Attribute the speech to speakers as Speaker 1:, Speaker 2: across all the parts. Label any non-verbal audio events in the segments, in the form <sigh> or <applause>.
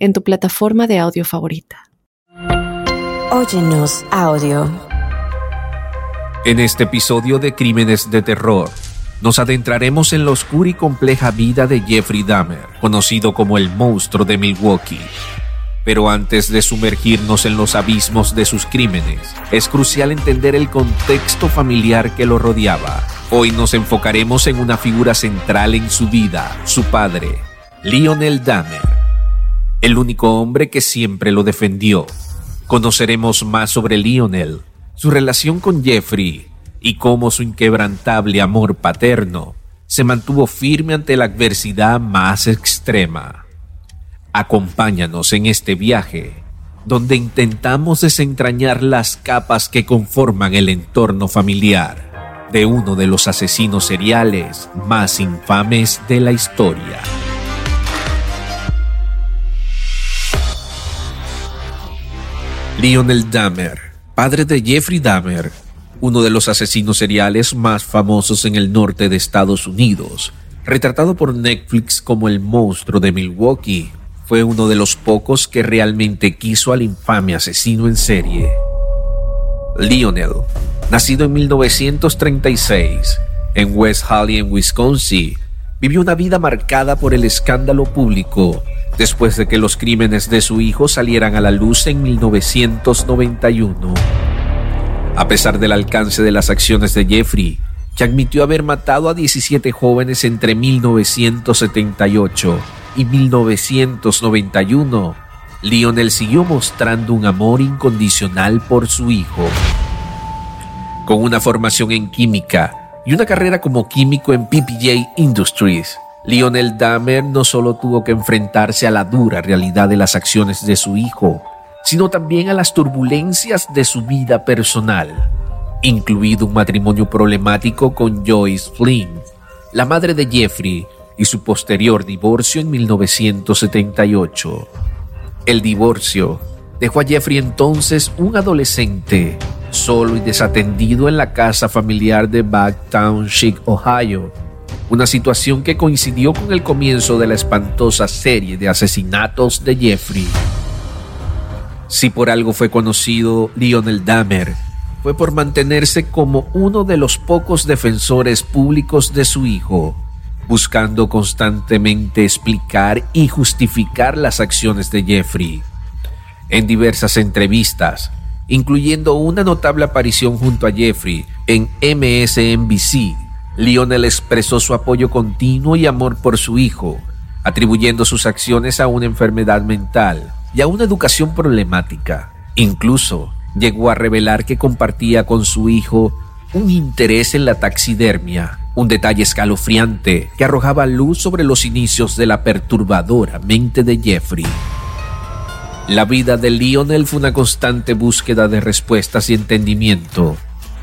Speaker 1: en tu plataforma de audio favorita.
Speaker 2: Óyenos audio.
Speaker 3: En este episodio de Crímenes de Terror, nos adentraremos en la oscura y compleja vida de Jeffrey Dahmer, conocido como el monstruo de Milwaukee. Pero antes de sumergirnos en los abismos de sus crímenes, es crucial entender el contexto familiar que lo rodeaba. Hoy nos enfocaremos en una figura central en su vida, su padre, Lionel Dahmer el único hombre que siempre lo defendió. Conoceremos más sobre Lionel, su relación con Jeffrey y cómo su inquebrantable amor paterno se mantuvo firme ante la adversidad más extrema. Acompáñanos en este viaje, donde intentamos desentrañar las capas que conforman el entorno familiar de uno de los asesinos seriales más infames de la historia. Lionel Dahmer, padre de Jeffrey Dahmer, uno de los asesinos seriales más famosos en el norte de Estados Unidos, retratado por Netflix como el monstruo de Milwaukee, fue uno de los pocos que realmente quiso al infame asesino en serie. Lionel, nacido en 1936 en West Holly, en Wisconsin, vivió una vida marcada por el escándalo público después de que los crímenes de su hijo salieran a la luz en 1991. A pesar del alcance de las acciones de Jeffrey, que admitió haber matado a 17 jóvenes entre 1978 y 1991, Lionel siguió mostrando un amor incondicional por su hijo. Con una formación en química y una carrera como químico en PPJ Industries, Lionel Dahmer no solo tuvo que enfrentarse a la dura realidad de las acciones de su hijo, sino también a las turbulencias de su vida personal, incluido un matrimonio problemático con Joyce Flynn, la madre de Jeffrey, y su posterior divorcio en 1978. El divorcio dejó a Jeffrey entonces un adolescente, solo y desatendido en la casa familiar de Back Township, Ohio, una situación que coincidió con el comienzo de la espantosa serie de asesinatos de Jeffrey. Si por algo fue conocido Lionel Dahmer, fue por mantenerse como uno de los pocos defensores públicos de su hijo, buscando constantemente explicar y justificar las acciones de Jeffrey. En diversas entrevistas, incluyendo una notable aparición junto a Jeffrey en MSNBC, Lionel expresó su apoyo continuo y amor por su hijo, atribuyendo sus acciones a una enfermedad mental y a una educación problemática. Incluso llegó a revelar que compartía con su hijo un interés en la taxidermia, un detalle escalofriante que arrojaba luz sobre los inicios de la perturbadora mente de Jeffrey. La vida de Lionel fue una constante búsqueda de respuestas y entendimiento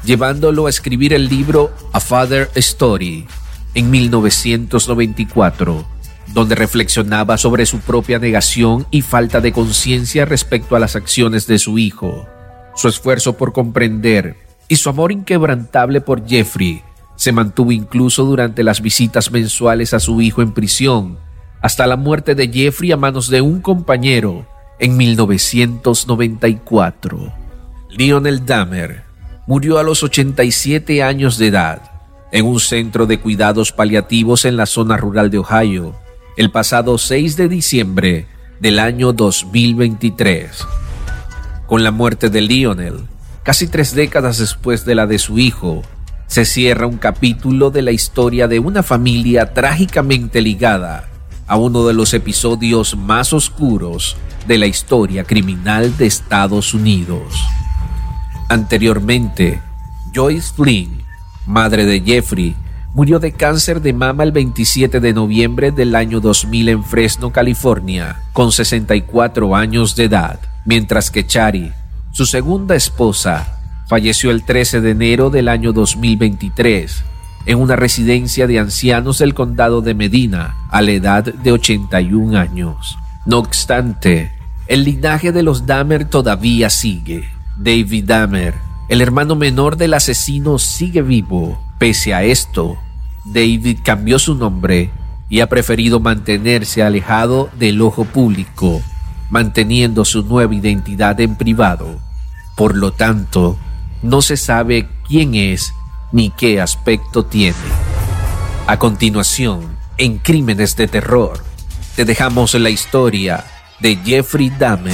Speaker 3: llevándolo a escribir el libro A Father Story en 1994, donde reflexionaba sobre su propia negación y falta de conciencia respecto a las acciones de su hijo, su esfuerzo por comprender y su amor inquebrantable por Jeffrey se mantuvo incluso durante las visitas mensuales a su hijo en prisión, hasta la muerte de Jeffrey a manos de un compañero en 1994. Lionel Dahmer murió a los 87 años de edad en un centro de cuidados paliativos en la zona rural de Ohio el pasado 6 de diciembre del año 2023. Con la muerte de Lionel, casi tres décadas después de la de su hijo, se cierra un capítulo de la historia de una familia trágicamente ligada a uno de los episodios más oscuros de la historia criminal de Estados Unidos. Anteriormente, Joyce Flynn, madre de Jeffrey, murió de cáncer de mama el 27 de noviembre del año 2000 en Fresno, California, con 64 años de edad, mientras que Chari, su segunda esposa, falleció el 13 de enero del año 2023 en una residencia de ancianos del condado de Medina a la edad de 81 años. No obstante, el linaje de los Dahmer todavía sigue. David Dahmer, el hermano menor del asesino, sigue vivo. Pese a esto, David cambió su nombre y ha preferido mantenerse alejado del ojo público, manteniendo su nueva identidad en privado. Por lo tanto, no se sabe quién es ni qué aspecto tiene. A continuación, en Crímenes de Terror, te dejamos la historia de Jeffrey Dahmer,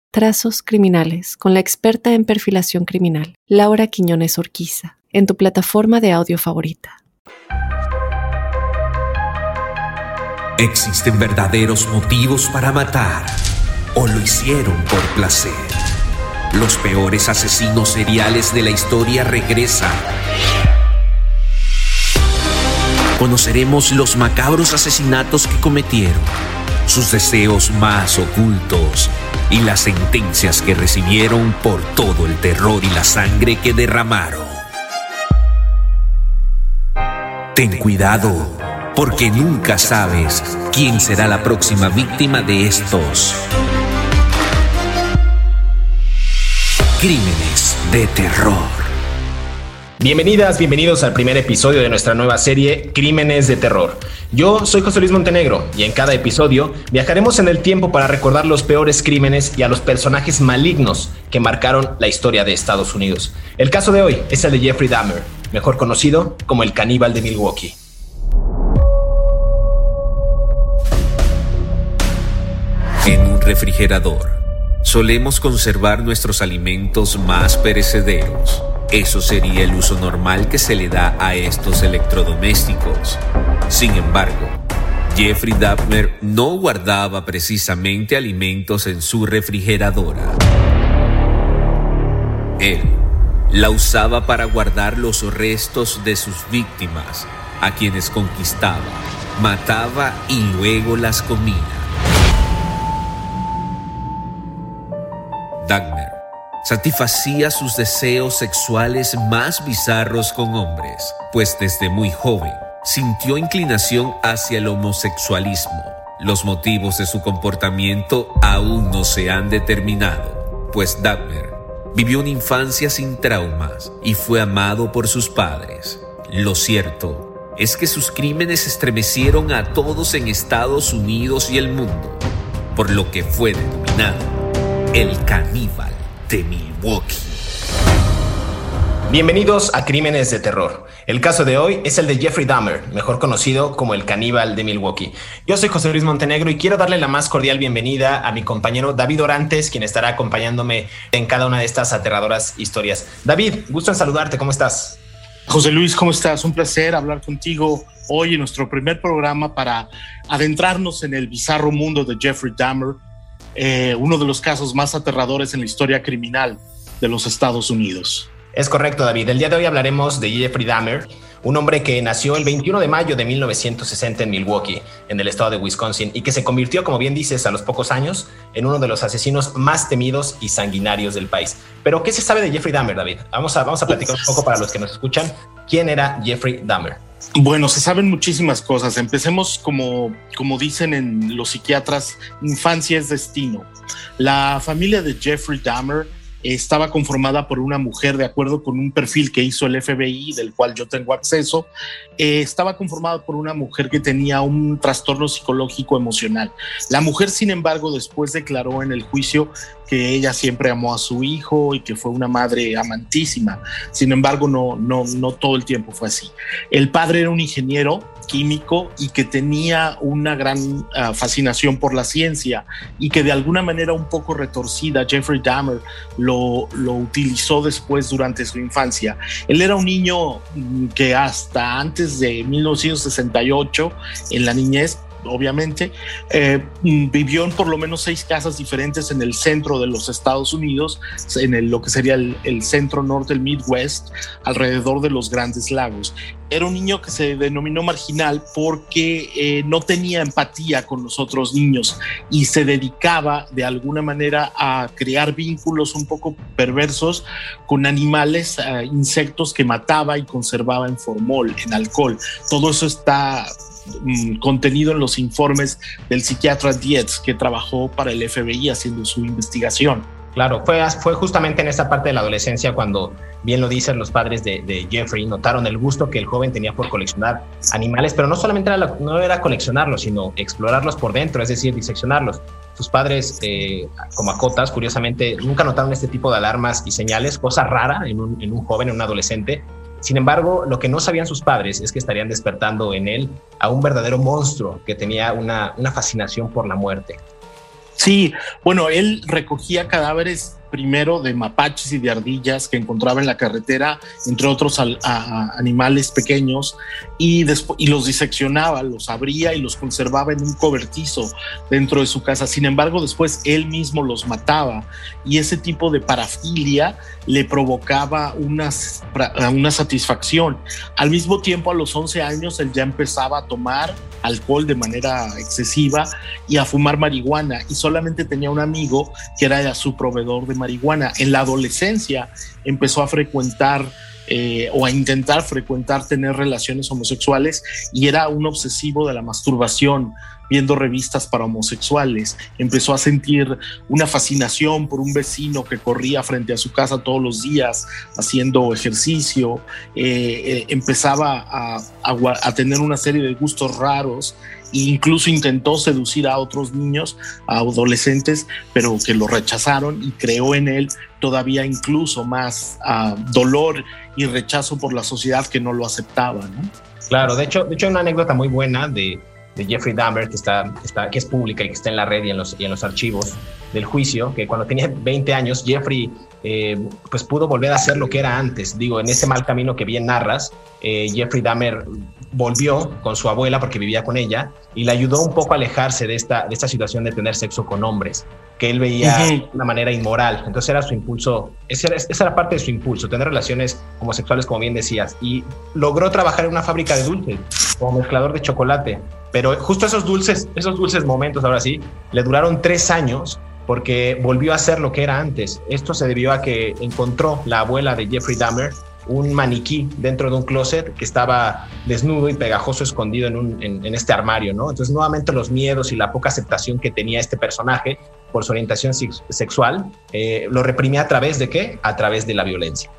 Speaker 1: Trazos Criminales con la experta en perfilación criminal, Laura Quiñones Orquiza, en tu plataforma de audio favorita.
Speaker 2: Existen verdaderos motivos para matar o lo hicieron por placer. Los peores asesinos seriales de la historia regresan. Conoceremos los macabros asesinatos que cometieron, sus deseos más ocultos y las sentencias que recibieron por todo el terror y la sangre que derramaron. Ten cuidado porque nunca sabes quién será la próxima víctima de estos crímenes de terror.
Speaker 4: Bienvenidas, bienvenidos al primer episodio de nuestra nueva serie Crímenes de Terror. Yo soy José Luis Montenegro y en cada episodio viajaremos en el tiempo para recordar los peores crímenes y a los personajes malignos que marcaron la historia de Estados Unidos. El caso de hoy es el de Jeffrey Dahmer, mejor conocido como el caníbal de Milwaukee.
Speaker 2: En un refrigerador solemos conservar nuestros alimentos más perecederos. Eso sería el uso normal que se le da a estos electrodomésticos. Sin embargo, Jeffrey Dahmer no guardaba precisamente alimentos en su refrigeradora. Él la usaba para guardar los restos de sus víctimas, a quienes conquistaba, mataba y luego las comía. Dagner satisfacía sus deseos sexuales más bizarros con hombres, pues desde muy joven sintió inclinación hacia el homosexualismo. Los motivos de su comportamiento aún no se han determinado, pues Dagner vivió una infancia sin traumas y fue amado por sus padres. Lo cierto es que sus crímenes estremecieron a todos en Estados Unidos y el mundo, por lo que fue denominado el caníbal de Milwaukee.
Speaker 4: Bienvenidos a Crímenes de Terror. El caso de hoy es el de Jeffrey Dahmer, mejor conocido como el caníbal de Milwaukee. Yo soy José Luis Montenegro y quiero darle la más cordial bienvenida a mi compañero David Orantes, quien estará acompañándome en cada una de estas aterradoras historias. David, gusto en saludarte, ¿cómo estás?
Speaker 5: José Luis, ¿cómo estás? Un placer hablar contigo hoy en nuestro primer programa para adentrarnos en el bizarro mundo de Jeffrey Dahmer, eh, uno de los casos más aterradores en la historia criminal de los Estados Unidos.
Speaker 4: Es correcto, David. El día de hoy hablaremos de Jeffrey Dahmer, un hombre que nació el 21 de mayo de 1960 en Milwaukee, en el estado de Wisconsin, y que se convirtió, como bien dices, a los pocos años en uno de los asesinos más temidos y sanguinarios del país. Pero, ¿qué se sabe de Jeffrey Dahmer, David? Vamos a, vamos a platicar un poco para los que nos escuchan. ¿Quién era Jeffrey Dahmer?
Speaker 5: Bueno, se saben muchísimas cosas. Empecemos como, como dicen en los psiquiatras, infancia es destino. La familia de Jeffrey Dahmer estaba conformada por una mujer de acuerdo con un perfil que hizo el FBI, del cual yo tengo acceso, eh, estaba conformada por una mujer que tenía un trastorno psicológico emocional. La mujer, sin embargo, después declaró en el juicio que ella siempre amó a su hijo y que fue una madre amantísima. Sin embargo, no, no, no todo el tiempo fue así. El padre era un ingeniero químico y que tenía una gran ah, fascinación por la ciencia y que de alguna manera un poco retorcida Jeffrey Dahmer lo, lo utilizó después durante su infancia. Él era un niño mm, que hasta antes de 1968 en la niñez obviamente, eh, vivió en por lo menos seis casas diferentes en el centro de los Estados Unidos, en lo que sería el, centro norte, el Midwest, alrededor de los grandes lagos. Era un niño que se denominó marginal porque eh, no tenía empatía con los otros niños y se dedicaba de alguna manera a crear vínculos un poco perversos con animales, eh, insectos que mataba y conservaba en formol, en alcohol. Todo eso está Mm, contenido en los informes del psiquiatra Dietz que trabajó para el FBI haciendo su investigación.
Speaker 4: Claro, fue, fue justamente en esa parte de la adolescencia cuando, bien lo dicen los padres de, Jeffrey, notaron el gusto que el joven tenía por coleccionar animales, pero no solamente era, no era coleccionarlos, sino explorarlos por dentro, es decir, diseccionarlos. Sus padres, eh, como acotas, curiosamente, nunca notaron este tipo de alarmas y señales, cosa rara en un, en un joven, en un adolescente, sin embargo, lo que no sabían sus padres es que estarían despertando en él a un verdadero monstruo que tenía una, una fascinación por la muerte.
Speaker 5: Sí, bueno, él recogía cadáveres primero de mapaches y de ardillas que encontraba en la carretera, entre otros animales pequeños, y, y los diseccionaba, los abría y los conservaba en un cobertizo dentro de su casa. Sin embargo, después él mismo los mataba y ese tipo de parafilia le provocaba una, una satisfacción. Al mismo tiempo, a los 11 años, él ya empezaba a tomar alcohol de manera excesiva y a fumar marihuana y solamente tenía un amigo que era su proveedor de marihuana. En la adolescencia empezó a frecuentar eh, o a intentar frecuentar, tener relaciones homosexuales y era un obsesivo de la masturbación viendo revistas para homosexuales. Empezó a sentir una fascinación por un vecino que corría frente a su casa todos los días haciendo ejercicio. Eh, eh, empezaba a, tener una serie de gustos raros incluso intentó seducir a otros niños, a adolescentes, pero que lo rechazaron y creó en él todavía incluso más ah, dolor y rechazo por la sociedad que no lo aceptaba.
Speaker 4: Claro, de hecho, de hecho una anécdota muy buena de, Jeffrey Dahmer que, está, está, que es pública y que está en la red y en los, y en los archivos del juicio, que cuando tenía 20 años, Jeffrey eh, pues pudo volver a ser lo que era antes. Digo, en ese mal camino que bien narras, eh, Jeffrey Dahmer volvió con su abuela porque vivía con ella y le ayudó un poco a alejarse de esta, de esta situación de tener sexo con hombres, que él veía de una manera inmoral. Entonces era su impulso, esa era, esa era parte de su impulso, tener relaciones homosexuales, como bien decías. Y logró trabajar en una fábrica de dulces como mezclador de chocolate. Pero justo esos dulces, esos dulces momentos, ahora sí, le duraron tres años porque volvió a ser lo que era antes. Esto se debió a que encontró la abuela de Jeffrey Dahmer un maniquí dentro de un closet que estaba desnudo y pegajoso escondido en, este armario, ¿no? Entonces, nuevamente los miedos y la poca aceptación que tenía este personaje por su orientación sexual, eh, lo reprimía a través de qué? A través de la violencia.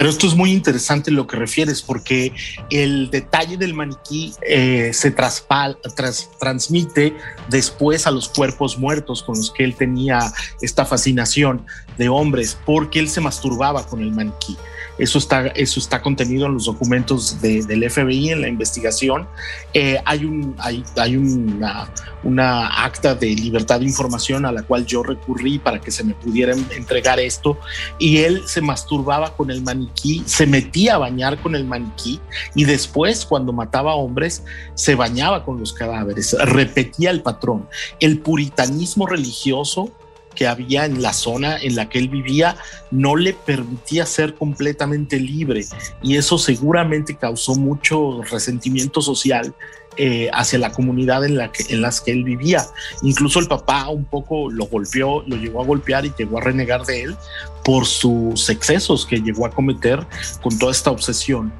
Speaker 5: Pero esto es muy interesante lo que refieres, porque el detalle del maniquí eh, se transmite después a los cuerpos muertos con los que él tenía esta fascinación de hombres, porque él se masturbaba con el maniquí. Eso está, eso está contenido en los documentos del FBI, en la investigación. Eh, hay un, hay, hay una, una, acta de libertad de información a la cual yo recurrí para que se me pudiera entregar esto. Y él se masturbaba con el maniquí, se metía a bañar con el maniquí y después, cuando mataba hombres, se bañaba con los cadáveres, repetía el patrón. El puritanismo religioso que había en la zona en la que él vivía no le permitía ser completamente libre y eso seguramente causó mucho resentimiento social eh, hacia la comunidad en la que las que él vivía. Incluso el papá un poco lo golpeó, lo llegó a golpear y llegó a renegar de él por sus excesos que llegó a cometer con toda esta obsesión.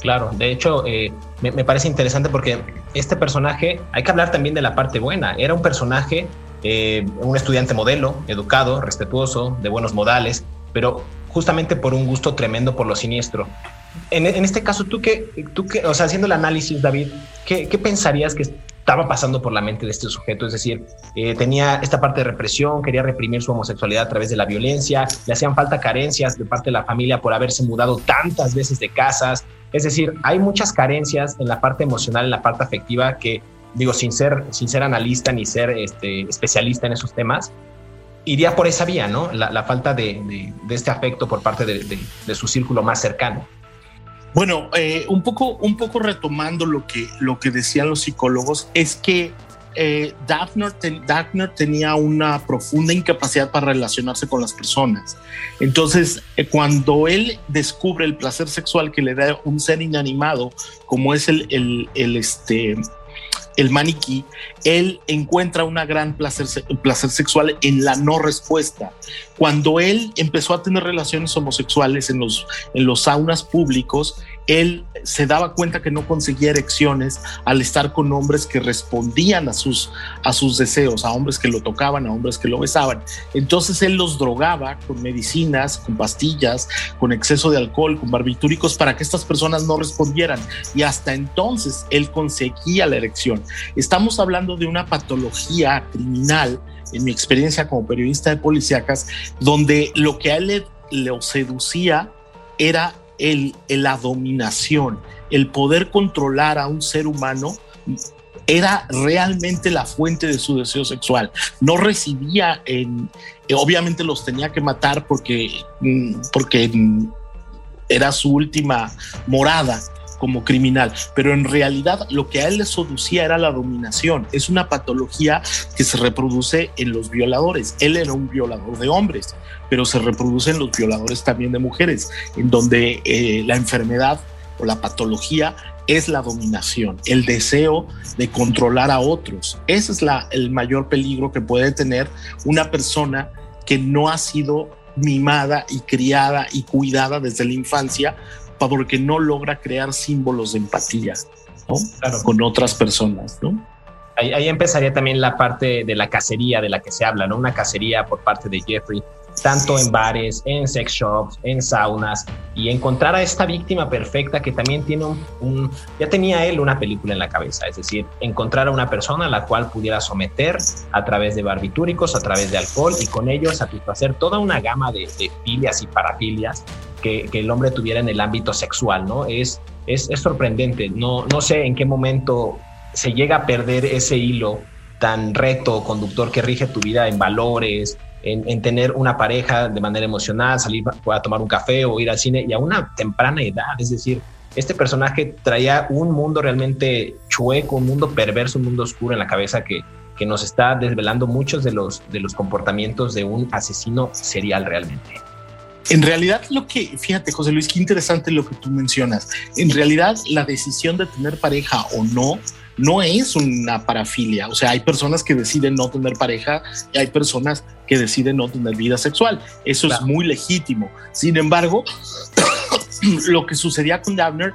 Speaker 4: Claro, de hecho eh, me, me parece interesante porque este personaje, hay que hablar también de la parte buena, era un personaje eh, un estudiante modelo, educado, respetuoso, de buenos modales, pero justamente por un gusto tremendo por lo siniestro. En, este caso, tú que, tú que, o sea, haciendo el análisis, David, ¿qué, pensarías que estaba pasando por la mente de este sujeto? Es decir, eh, tenía esta parte de represión, quería reprimir su homosexualidad a través de la violencia, le hacían falta carencias de parte de la familia por haberse mudado tantas veces de casas, Es decir, hay muchas carencias en la parte emocional, en la parte afectiva que, digo, sin ser, sin ser analista ni ser este, especialista en esos temas, iría por esa vía, ¿no? La, falta de, este afecto por parte de, su círculo más cercano.
Speaker 5: Bueno, eh, un, poco, un poco retomando lo que, lo que decían los psicólogos, es que eh, tenía una profunda incapacidad para relacionarse con las personas. Entonces, eh, cuando él descubre el placer sexual que le da un ser inanimado, como es el, el, el este, el maniquí, él encuentra una gran placer, placer sexual en la no respuesta. Cuando él empezó a tener relaciones homosexuales en los, en los saunas públicos, él se daba cuenta que no conseguía erecciones al estar con hombres que respondían a sus, a sus deseos, a hombres que lo tocaban, a hombres que lo besaban. Entonces él los drogaba con medicinas, con pastillas, con exceso de alcohol, con barbitúricos para que estas personas no respondieran. Y hasta entonces él conseguía la erección. Estamos hablando de una patología criminal, en mi experiencia como periodista de policíacas, donde lo que a él le, le seducía era el, la dominación, el poder controlar a un ser humano era realmente la fuente de su deseo sexual. No recibía en, obviamente los tenía que matar porque, mm, porque era su última morada, como criminal, pero en realidad lo que a él le seducía era la dominación. Es una patología que se reproduce en los violadores. Él era un violador de hombres, pero se reproduce en los violadores también de mujeres, en donde eh, la enfermedad o la patología es la dominación, el deseo de controlar a otros. Ese es la, el mayor peligro que puede tener una persona que no ha sido mimada y criada y cuidada desde la infancia porque no logra crear símbolos de empatía con otras personas. ¿no?
Speaker 4: Ahí, ahí, empezaría también la parte de la cacería de la que se habla, ¿no? una cacería por parte de Jeffrey tanto en bares, en sex shops, en saunas, y encontrar a esta víctima perfecta que también tiene un, ya tenía él una película en la cabeza, es decir, encontrar a una persona a la cual pudiera someter a través de barbitúricos, a través de alcohol, y con ello satisfacer toda una gama de, filias y parafilias que, el hombre tuviera en el ámbito sexual, ¿no? Es, es, sorprendente, no, no sé en qué momento se llega a perder ese hilo tan reto conductor que rige tu vida en valores, en, tener una pareja de manera emocional, salir a tomar un café o ir al cine y a una temprana edad. Es decir, este personaje traía un mundo realmente chueco, un mundo perverso, un mundo oscuro en la cabeza que, que nos está desvelando muchos de los, de los comportamientos de un asesino serial realmente.
Speaker 5: En realidad, lo que, fíjate, José Luis, qué interesante lo que tú mencionas. En realidad, la decisión de tener pareja o no no es una parafilia. O sea, hay personas que deciden no tener pareja y hay personas que deciden no tener vida sexual. Eso es muy legítimo. Sin embargo, <coughs> lo que sucedía con Dabner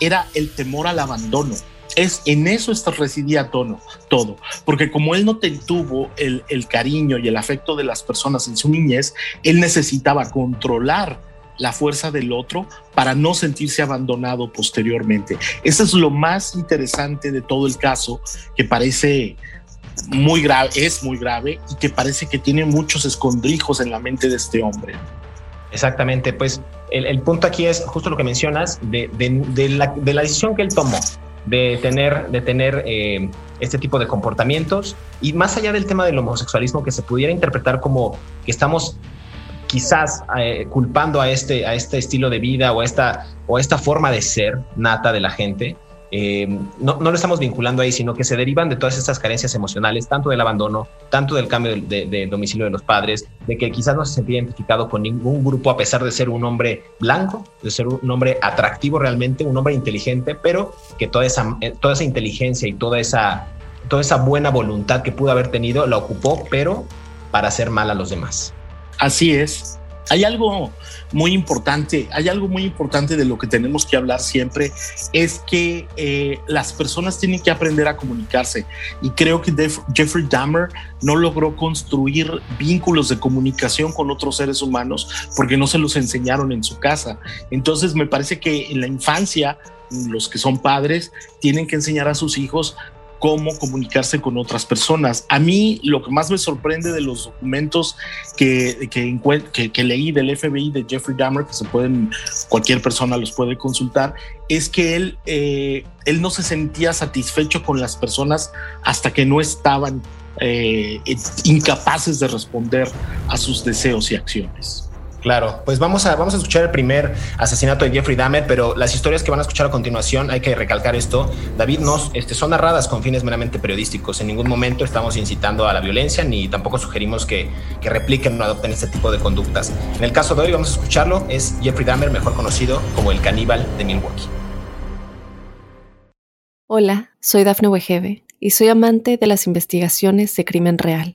Speaker 5: era el temor al abandono. Es en eso está, residía tono, todo, porque como él no tuvo el, el cariño y el afecto de las personas en su niñez, él necesitaba controlar la fuerza del otro para no sentirse abandonado posteriormente. Eso es lo más interesante de todo el caso, que parece muy grave, es muy grave y que parece que tiene muchos escondrijos en la mente de este hombre.
Speaker 4: Exactamente, pues el, punto aquí es justo lo que mencionas de, la, decisión que él tomó de tener, de tener eh, este tipo de comportamientos. Y más allá del tema del homosexualismo que se pudiera interpretar como que estamos quizás eh, culpando a este, a este estilo de vida o a esta, o esta forma de ser nata de la gente, eh, no, no, lo estamos vinculando ahí, sino que se derivan de todas estas carencias emocionales, tanto del abandono, tanto del cambio de, domicilio de los padres, de que quizás no se sentía identificado con ningún grupo a pesar de ser un hombre blanco, de ser un hombre atractivo realmente, un hombre inteligente, pero que toda esa, eh, toda esa inteligencia y toda esa, toda esa buena voluntad que pudo haber tenido la ocupó, pero para hacer mal a los demás.
Speaker 5: Así es. Hay algo muy importante, hay algo muy importante de lo que tenemos que hablar siempre, es que eh, las personas tienen que aprender a comunicarse. Y creo que Jeffrey Dahmer no logró construir vínculos de comunicación con otros seres humanos porque no se los enseñaron en su casa. Entonces me parece que en la infancia los que son padres tienen que enseñar a sus hijos cómo comunicarse con otras personas. A mí lo que más me sorprende de los documentos que, que, leí del FBI de Jeffrey Dahmer, que se pueden, cualquier persona los puede consultar, es que él, eh, él no se sentía satisfecho con las personas hasta que no estaban eh, incapaces de responder a sus deseos y acciones.
Speaker 4: Claro, pues vamos a, vamos a escuchar el primer asesinato de Jeffrey Dahmer, pero las historias que van a escuchar a continuación, hay que recalcar esto, David, nos, este, son narradas con fines meramente periodísticos. En ningún momento estamos incitando a la violencia ni tampoco sugerimos que, que repliquen o adopten este tipo de conductas. En el caso de hoy, vamos a escucharlo, es Jeffrey Dahmer, mejor conocido como el caníbal de Milwaukee.
Speaker 1: Hola, soy Dafne Wegebe y soy amante de las investigaciones de crimen real.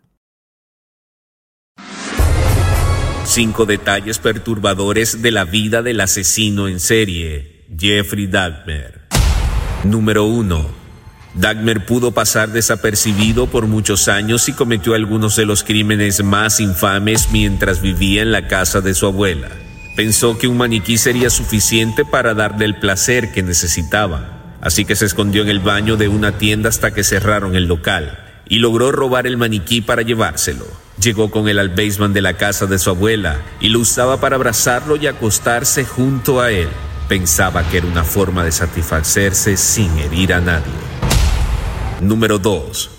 Speaker 3: Cinco detalles perturbadores de la vida del asesino en serie, Jeffrey Dahmer. Número 1. Dahmer pudo pasar desapercibido por muchos años y cometió algunos de los crímenes más infames mientras vivía en la casa de su abuela. Pensó que un maniquí sería suficiente para darle el placer que necesitaba, así que se escondió en el baño de una tienda hasta que cerraron el local y logró robar el maniquí para llevárselo. Llegó con él al basement de la casa de su abuela y lo usaba para abrazarlo y acostarse junto a él. Pensaba que era una forma de satisfacerse sin herir a nadie. Número 2.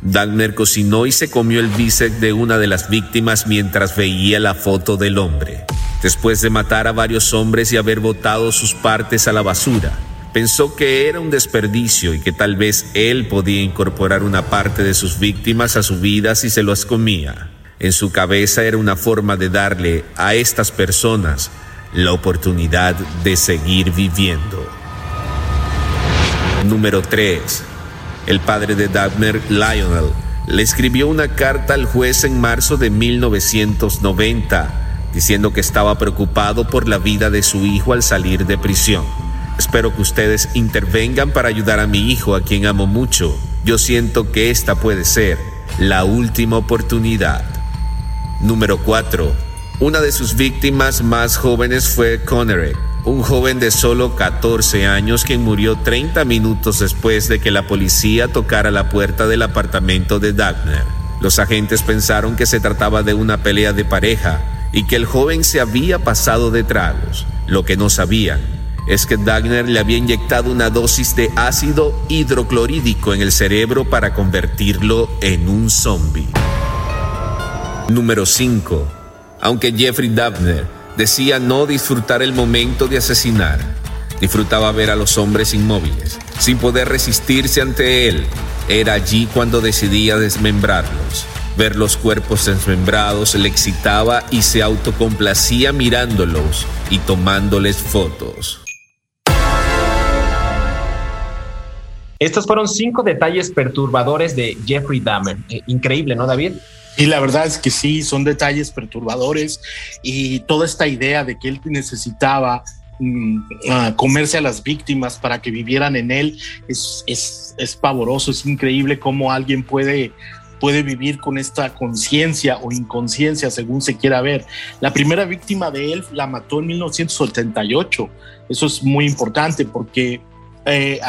Speaker 3: Dagner cocinó y se comió el bíceps de una de las víctimas mientras veía la foto del hombre. Después de matar a varios hombres y haber botado sus partes a la basura, Pensó que era un desperdicio y que tal vez él podía incorporar una parte de sus víctimas a su vida si se los comía. En su cabeza era una forma de darle a estas personas la oportunidad de seguir viviendo. Número 3. El padre de Dagmer, Lionel, le escribió una carta al juez en marzo de 1990 diciendo que estaba preocupado por la vida de su hijo al salir de prisión. Espero que ustedes intervengan para ayudar a mi hijo, a quien amo mucho. Yo siento que esta puede ser la última oportunidad. Número 4. Una de sus víctimas más jóvenes fue Connery, un joven de solo 14 años quien murió 30 minutos después de que la policía tocara la puerta del apartamento de Dagner. Los agentes pensaron que se trataba de una pelea de pareja y que el joven se había pasado de tragos. Lo que no sabían es que Dagner le había inyectado una dosis de ácido hidroclorídico en el cerebro para convertirlo en un zombie. Número 5. Aunque Jeffrey Dahmer decía no disfrutar el momento de asesinar, disfrutaba ver a los hombres inmóviles, sin poder resistirse ante él. Era allí cuando decidía desmembrarlos. Ver los cuerpos desmembrados le excitaba y se autocomplacía mirándolos y tomándoles fotos.
Speaker 4: Estos fueron cinco detalles perturbadores de Jeffrey Dahmer. Eh, increíble, ¿no, David?
Speaker 5: Y la verdad es que sí, son detalles perturbadores y toda esta idea de que él necesitaba mm, ah, comerse a las víctimas para que vivieran en él es, es, es pavoroso, es increíble cómo alguien puede puede vivir con esta conciencia o inconsciencia, según se quiera ver. La primera víctima de él la mató en 1978. Eso es muy importante porque eh,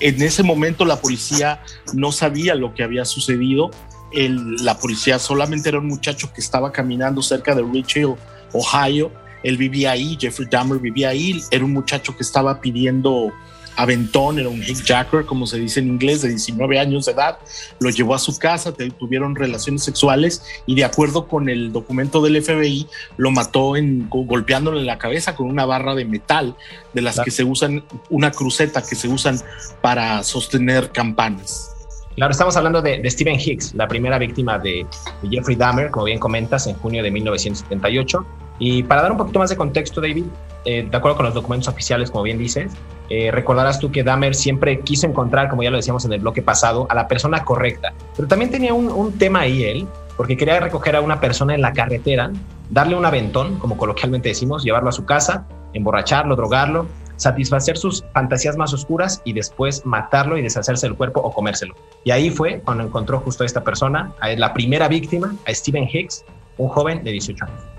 Speaker 5: en, ese momento la policía no sabía lo que había sucedido. la policía solamente era un muchacho que estaba caminando cerca de Rich Hill, Ohio. Él vivía ahí, Jeffrey Dahmer vivía ahí. Era un muchacho que estaba pidiendo aventón, era un hijacker, como se dice en inglés, de 19 años de edad, lo llevó a su casa, tuvieron relaciones sexuales y de acuerdo con el documento del FBI, lo mató en, golpeándole en la cabeza con una barra de metal, de las que se usan, una cruceta que se usan para sostener campanas.
Speaker 4: Claro, estamos hablando de, Stephen Hicks, la primera víctima de, de Jeffrey Dahmer, como bien comentas, en junio de 1978. Y para dar un poquito más de contexto, David, eh, de acuerdo con los documentos oficiales, como bien dices, eh, recordarás tú que Dahmer siempre quiso encontrar, como ya lo decíamos en el bloque pasado, a la persona correcta. Pero también tenía un, tema ahí él, porque quería recoger a una persona en la carretera, darle un aventón, como coloquialmente decimos, llevarlo a su casa, emborracharlo, drogarlo, satisfacer sus fantasías más oscuras y después matarlo y deshacerse del cuerpo o comérselo. Y ahí fue cuando encontró justo a esta persona, a la primera víctima, a Stephen Hicks, un joven de 18 años.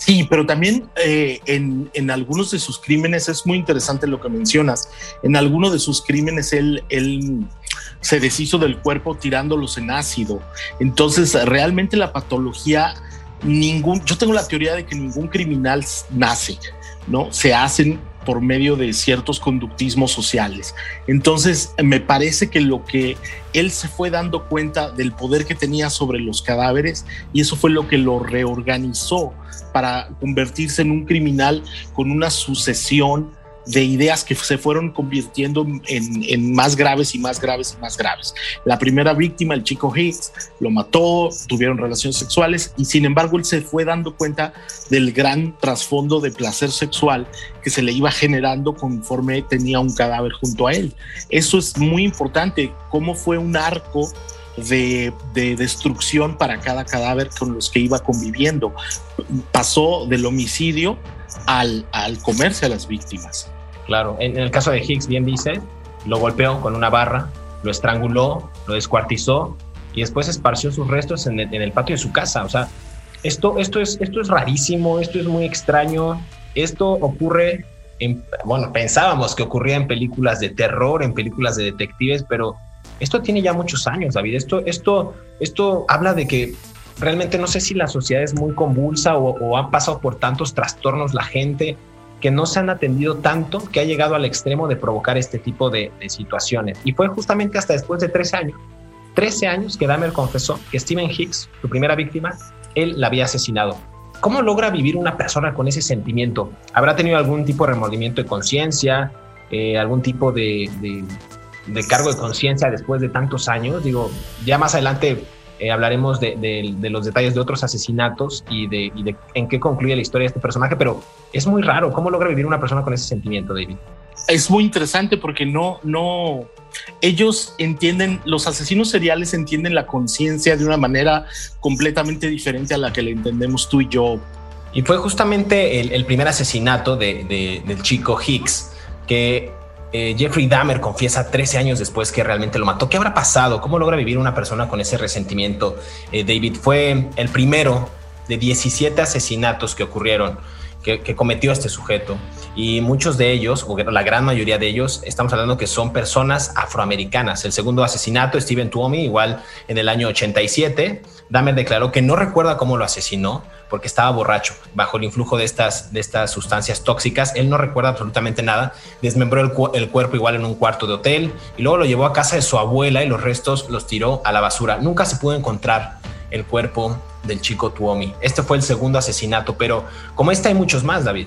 Speaker 5: Sí, pero también eh, en, en, algunos de sus crímenes es muy interesante lo que mencionas. En algunos de sus crímenes él, él se deshizo del cuerpo tirándolos en ácido. Entonces, realmente la patología, ningún, yo tengo la teoría de que ningún criminal nace, ¿no? Se hacen por medio de ciertos conductismos sociales. Entonces, me parece que lo que él se fue dando cuenta del poder que tenía sobre los cadáveres y eso fue lo que lo reorganizó para convertirse en un criminal con una sucesión de ideas que se fueron convirtiendo en, más graves y más graves y más graves. La primera víctima, el chico Hicks, lo mató, tuvieron relaciones sexuales y sin embargo él se fue dando cuenta del gran trasfondo de placer sexual que se le iba generando conforme tenía un cadáver junto a él. Eso es muy importante, cómo fue un arco de, de, destrucción para cada cadáver con los que iba conviviendo. Pasó del homicidio al, al comerse a las víctimas.
Speaker 4: Claro, en, el caso de Higgs, bien dice, lo golpeó con una barra, lo estranguló, lo descuartizó y después esparció sus restos en el, patio de su casa. O sea, esto, esto, es, esto es rarísimo, esto es muy extraño. Esto ocurre, en, bueno, pensábamos que ocurría en películas de terror, en películas de detectives, pero esto tiene ya muchos años, David. Esto, esto, esto habla de que realmente no sé si la sociedad es muy convulsa o, o han pasado por tantos trastornos la gente que no se han atendido tanto que ha llegado al extremo de provocar este tipo de, situaciones. Y fue justamente hasta después de 13 años, 13 años que Dahmer confesó que Stephen Hicks, su primera víctima, él la había asesinado. ¿Cómo logra vivir una persona con ese sentimiento? ¿Habrá tenido algún tipo de remordimiento de conciencia? Eh, ¿Algún tipo de cargo de conciencia después de tantos años? Digo, ya más adelante eh, hablaremos de, los detalles de otros asesinatos y de, en qué concluye la historia de este personaje, pero es muy raro. ¿Cómo logra vivir una persona con ese sentimiento, David?
Speaker 5: Es muy interesante porque no, no, ellos entienden, los asesinos seriales entienden la conciencia de una manera completamente diferente a la que le entendemos tú y yo.
Speaker 4: Y fue justamente el, primer asesinato del chico Hicks, que eh, Jeffrey Dahmer confiesa 13 años después que realmente lo mató. ¿Qué habrá pasado? ¿Cómo logra vivir una persona con ese resentimiento? Eh, David fue el primero de 17 asesinatos que ocurrieron, que, cometió este sujeto. Y muchos de ellos, o la gran mayoría de ellos, estamos hablando que son personas afroamericanas. El segundo asesinato, Steven Tuomi, igual en el año 87, Dahmer declaró que no recuerda cómo lo asesinó, porque estaba borracho, bajo el influjo de estas, de estas sustancias tóxicas. Él no recuerda absolutamente nada. Desmembró el, cuerpo igual en un cuarto de hotel y luego lo llevó a casa de su abuela y los restos los tiró a la basura. Nunca se pudo encontrar el cuerpo del chico Tuomi. Este fue el segundo asesinato, pero como este hay muchos más, David.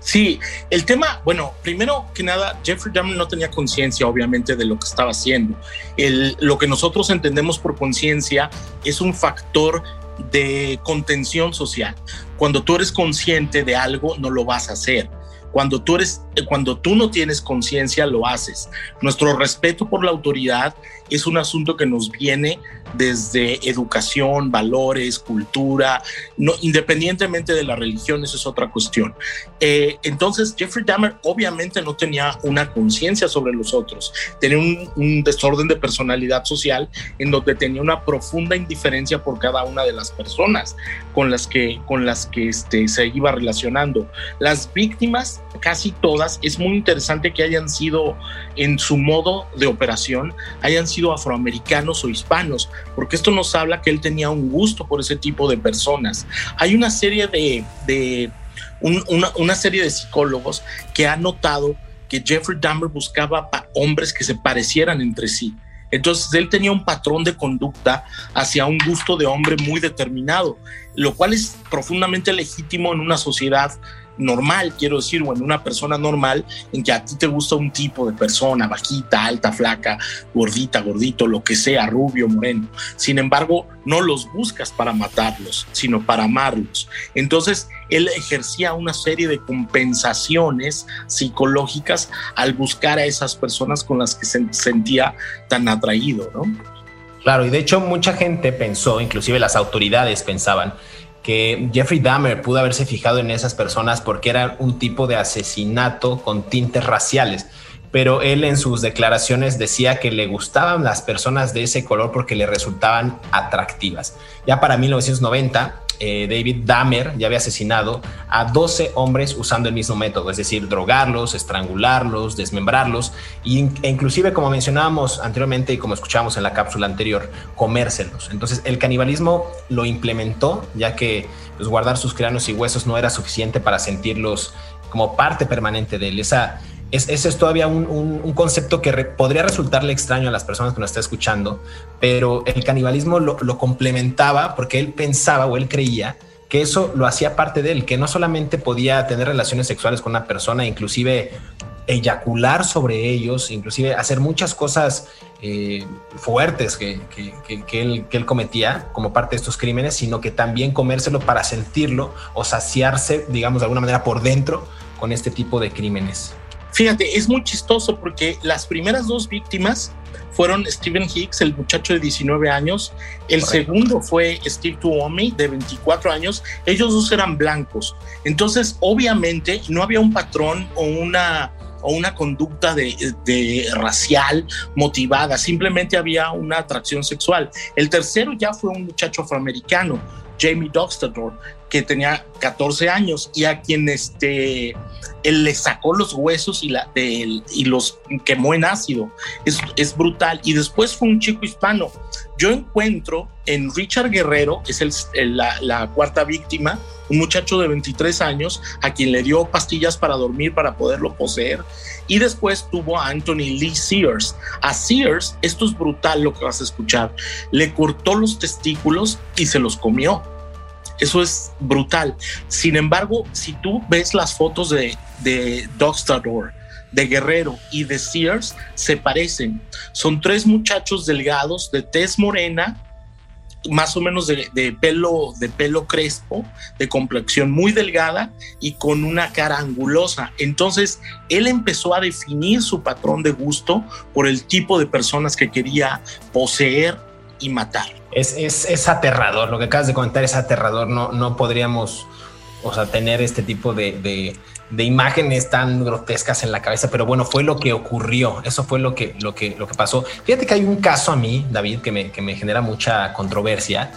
Speaker 5: Sí, el tema, bueno, primero que nada, Jeffrey Dahmer no tenía conciencia, obviamente, de lo que estaba haciendo. El, lo que nosotros entendemos por conciencia es un factor de contención social. Cuando tú eres consciente de algo, no lo vas a hacer. Cuando tú eres, cuando tú no tienes conciencia, lo haces. Nuestro respeto por la autoridad es un asunto que nos viene desde educación, valores, cultura, no, independientemente de la religión, eso es otra cuestión. Eh, entonces, Jeffrey Dahmer obviamente no tenía una conciencia sobre los otros, tenía un, desorden de personalidad social en donde tenía una profunda indiferencia por cada una de las personas con las que, con las que este, se iba relacionando. Las víctimas, casi todas, es muy interesante que hayan sido en su modo de operación, hayan sido afroamericanos o hispanos, porque esto nos habla que él tenía un gusto por ese tipo de personas. Hay una serie de, una, serie de psicólogos que han notado que Jeffrey Dahmer buscaba hombres que se parecieran entre sí. Entonces él tenía un patrón de conducta hacia un gusto de hombre muy determinado, lo cual es profundamente legítimo en una sociedad normal, quiero decir, o en una persona normal, en que a ti te gusta un tipo de persona, bajita, alta, flaca, gordita, gordito, lo que sea, rubio, moreno. Sin embargo, no los buscas para matarlos, sino para amarlos. Entonces, él ejercía una serie de compensaciones psicológicas al buscar a esas personas con las que se sentía tan atraído, ¿no?
Speaker 4: Claro, y de hecho mucha gente pensó, inclusive las autoridades pensaban, que Jeffrey Dahmer pudo haberse fijado en esas personas porque era un tipo de asesinato con tintes raciales. Pero él en sus declaraciones decía que le gustaban las personas de ese color porque le resultaban atractivas. Ya para 1990, eh, David Dahmer ya había asesinado a 12 hombres usando el mismo método, es decir, drogarlos, estrangularlos, desmembrarlos e inclusive, como mencionábamos anteriormente y como escuchábamos en la cápsula anterior, comérselos. Entonces, el canibalismo lo implementó ya que pues, guardar sus cráneos y huesos no era suficiente para sentirlos como parte permanente de él. Esa es, ese es todavía un, concepto que podría resultarle extraño a las personas que nos están escuchando, pero el canibalismo lo, complementaba porque él pensaba o él creía que eso lo hacía parte de él, que no solamente podía tener relaciones sexuales con una persona, inclusive eyacular sobre ellos, inclusive hacer muchas cosas eh, fuertes que él cometía como parte de estos crímenes, sino que también comérselo para sentirlo o saciarse, digamos, de alguna manera por dentro con este tipo de crímenes.
Speaker 5: Fíjate, es muy chistoso porque las primeras dos víctimas fueron Steven Hicks, el muchacho de 19 años, el segundo fue Steve Tuomi, de 24 años, ellos dos eran blancos. Entonces, obviamente, no había un patrón o una o una conducta de, racial motivada, simplemente había una atracción sexual. El tercero ya fue un muchacho afroamericano, Jamie Doxtador, que tenía 14 años y a quien este, él le sacó los huesos y, la, y los quemó en ácido. Es, es, brutal. Y después fue un chico hispano. Yo encuentro en Richard Guerrero, es el, la, la, cuarta víctima, un muchacho de 23 años a quien le dio pastillas para dormir para poderlo poseer. Y después tuvo a Anthony Lee Sears. A Sears, esto es brutal lo que vas a escuchar, le cortó los testículos y se los comió eso es brutal. Sin embargo, si tú ves las fotos de, de Dogstador, de Guerrero y de Sears, se parecen. Son tres muchachos delgados de tez morena, más o menos de, pelo, de pelo crespo, de complexión muy delgada y con una cara angulosa. Entonces, él empezó a definir su patrón de gusto por el tipo de personas que quería poseer y matar.
Speaker 4: Es, aterrador, lo que acabas de comentar es aterrador, no, no podríamos o sea, tener este tipo de, imágenes tan grotescas en la cabeza, pero bueno, fue lo que ocurrió, eso fue lo que, lo que, lo que pasó. Fíjate que hay un caso a mí, David, que me, que me genera mucha controversia,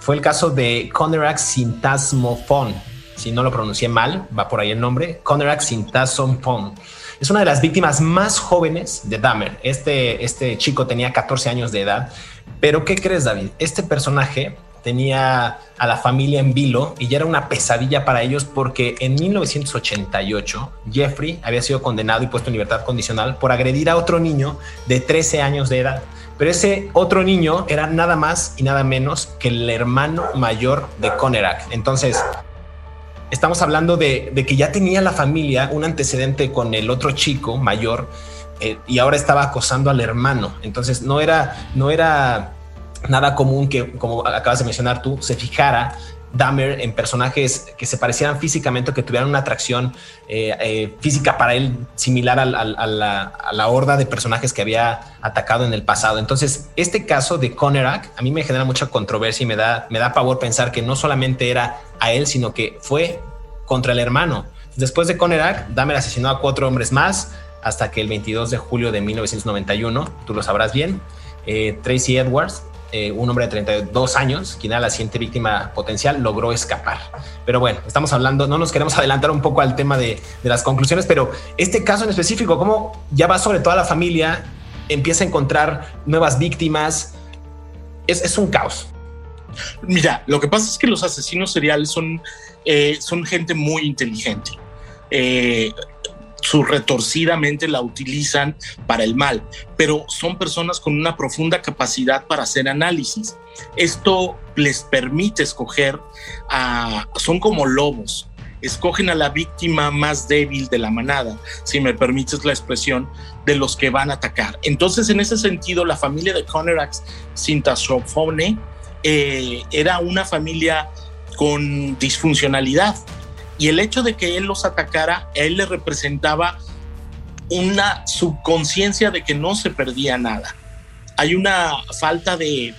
Speaker 4: fue el caso de Conorak Sintasmofon, si no lo pronuncié mal, va por ahí el nombre, Conorak Sintasmofon. Es una de las víctimas más jóvenes de Dahmer. Este, este chico tenía 14 años de edad pero ¿qué crees, David? Este personaje tenía a la familia en vilo y ya era una pesadilla para ellos porque en 1988 Jeffrey había sido condenado y puesto en libertad condicional por agredir a otro niño de 13 años de edad. Pero ese otro niño era nada más y nada menos que el hermano mayor de Conerak. Entonces, estamos hablando de, que ya tenía la familia un antecedente con el otro chico mayor eh, y ahora estaba acosando al hermano. Entonces no era, no era nada común que, como acabas de mencionar tú, se fijara Dahmer en personajes que se parecieran físicamente o que tuvieran una atracción eh, eh, física para él similar a, la, horda de personajes que había atacado en el pasado. Entonces, este caso de Conerak a mí me genera mucha controversia y me da, me da pavor pensar que no solamente era a él, sino que fue contra el hermano. Después de Conerak, Dahmer asesinó a cuatro hombres más, hasta que el 22 de julio de 1991, tú lo sabrás bien, eh, Tracy Edwards, eh, un hombre de 32 años, quien era la siguiente víctima potencial, logró escapar. Pero bueno, estamos hablando, no nos queremos adelantar un poco al tema de, las conclusiones, pero este caso en específico, cómo ya va sobre toda la familia, empieza a encontrar nuevas víctimas, es, un caos.
Speaker 5: Mira, lo que pasa es que los asesinos seriales son, eh, son gente muy inteligente. Eh, su retorcidamente la utilizan para el mal, pero son personas con una profunda capacidad para hacer análisis. Esto les permite escoger a, son como lobos, escogen a la víctima más débil de la manada, si me permites la expresión, de los que van a atacar. Entonces, en ese sentido, la familia de Conerax Sintasofone eh, era una familia con disfuncionalidad y el hecho de que él los atacara, él le representaba una subconsciencia de que no se perdía nada. hay una falta de,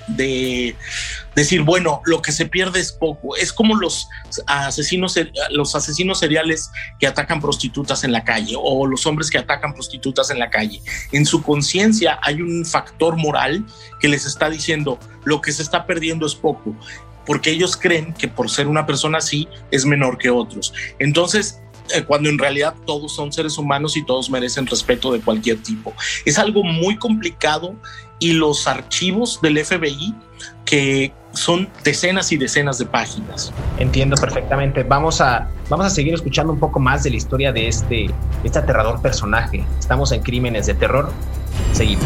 Speaker 5: decir, bueno, lo que se pierde es poco. Es como los asesinos, los asesinos seriales que atacan prostitutas en la calle o los hombres que atacan prostitutas en la calle. En su conciencia hay un factor moral que les está diciendo, lo que se está perdiendo es poco porque ellos creen que por ser una persona así es menor que otros. Entonces, eh, cuando en realidad todos son seres humanos y todos merecen respeto de cualquier tipo. Es algo muy complicado y los archivos del FBI que son decenas y decenas de páginas.
Speaker 4: Entiendo perfectamente. Vamos a, vamos a seguir escuchando un poco más de la historia de este, este aterrador personaje. Estamos en Crímenes de Terror. Seguimos.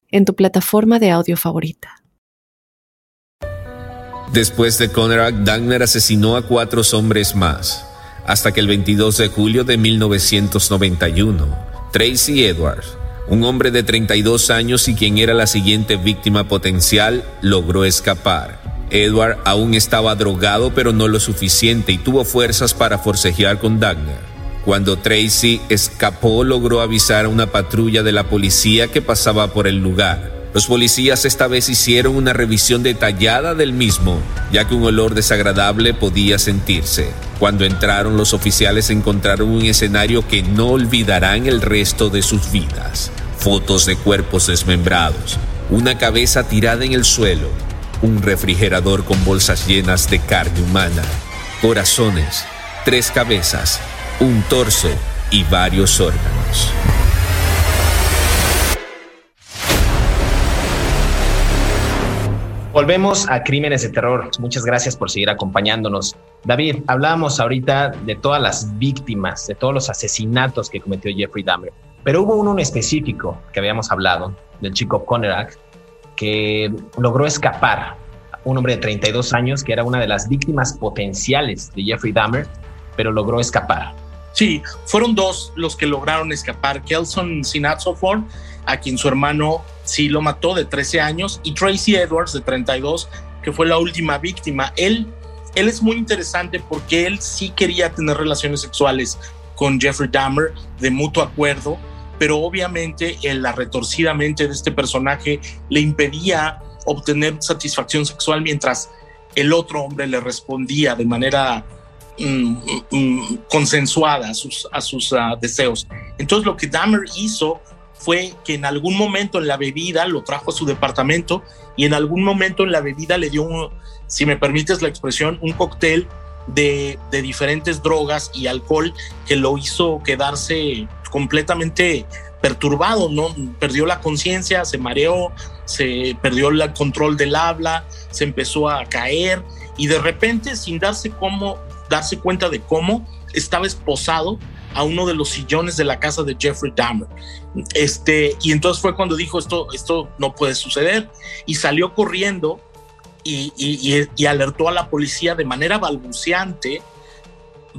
Speaker 1: en tu plataforma de audio favorita.
Speaker 3: Después de Conrad, Dagner asesinó a cuatro hombres más, hasta que el 22 de julio de 1991, Tracy Edwards, un hombre de 32 años y quien era la siguiente víctima potencial, logró escapar. Edward aún estaba drogado pero no lo suficiente y tuvo fuerzas para forcejear con Dagner. Cuando Tracy escapó, logró avisar a una patrulla de la policía que pasaba por el lugar. Los policías esta vez hicieron una revisión detallada del mismo, ya que un olor desagradable podía sentirse. Cuando entraron los oficiales encontraron un escenario que no olvidarán el resto de sus vidas. Fotos de cuerpos desmembrados, una cabeza tirada en el suelo, un refrigerador con bolsas llenas de carne humana, corazones, tres cabezas, un torso y varios órganos.
Speaker 4: Volvemos a Crímenes de Terror. Muchas gracias por seguir acompañándonos. David, hablábamos ahorita de todas las víctimas, de todos los asesinatos que cometió Jeffrey Dahmer, pero hubo uno en específico que habíamos hablado, del chico Connerak, que logró escapar. Un hombre de 32 años que era una de las víctimas potenciales de Jeffrey Dahmer, pero logró escapar.
Speaker 5: Sí, fueron dos los que lograron escapar. Kelson Sinatsofor, a quien su hermano sí lo mató de 13 años, y Tracy Edwards de 32, que fue la última víctima. Él, él es muy interesante porque él sí quería tener relaciones sexuales con Jeffrey Dahmer de mutuo acuerdo, pero obviamente la retorcida mente de este personaje le impedía obtener satisfacción sexual mientras el otro hombre le respondía de manera mm, mm, consensuada a sus, a sus ah, deseos. Entonces lo que Dahmer hizo fue que en algún momento en la bebida lo trajo a su departamento y en algún momento en la bebida le dio, si me permites la expresión, un cóctel de, de diferentes drogas y alcohol que lo hizo quedarse completamente perturbado, ¿no? Perdió la conciencia, se mareó, se perdió el control del habla, se empezó a caer y de repente, sin darse, cómo, darse cuenta de cómo, estaba esposado a uno de los sillones de la casa de Jeffrey Dahmer. Este, y entonces fue cuando dijo esto, esto no puede suceder y salió corriendo y, alertó a la policía de manera balbuceante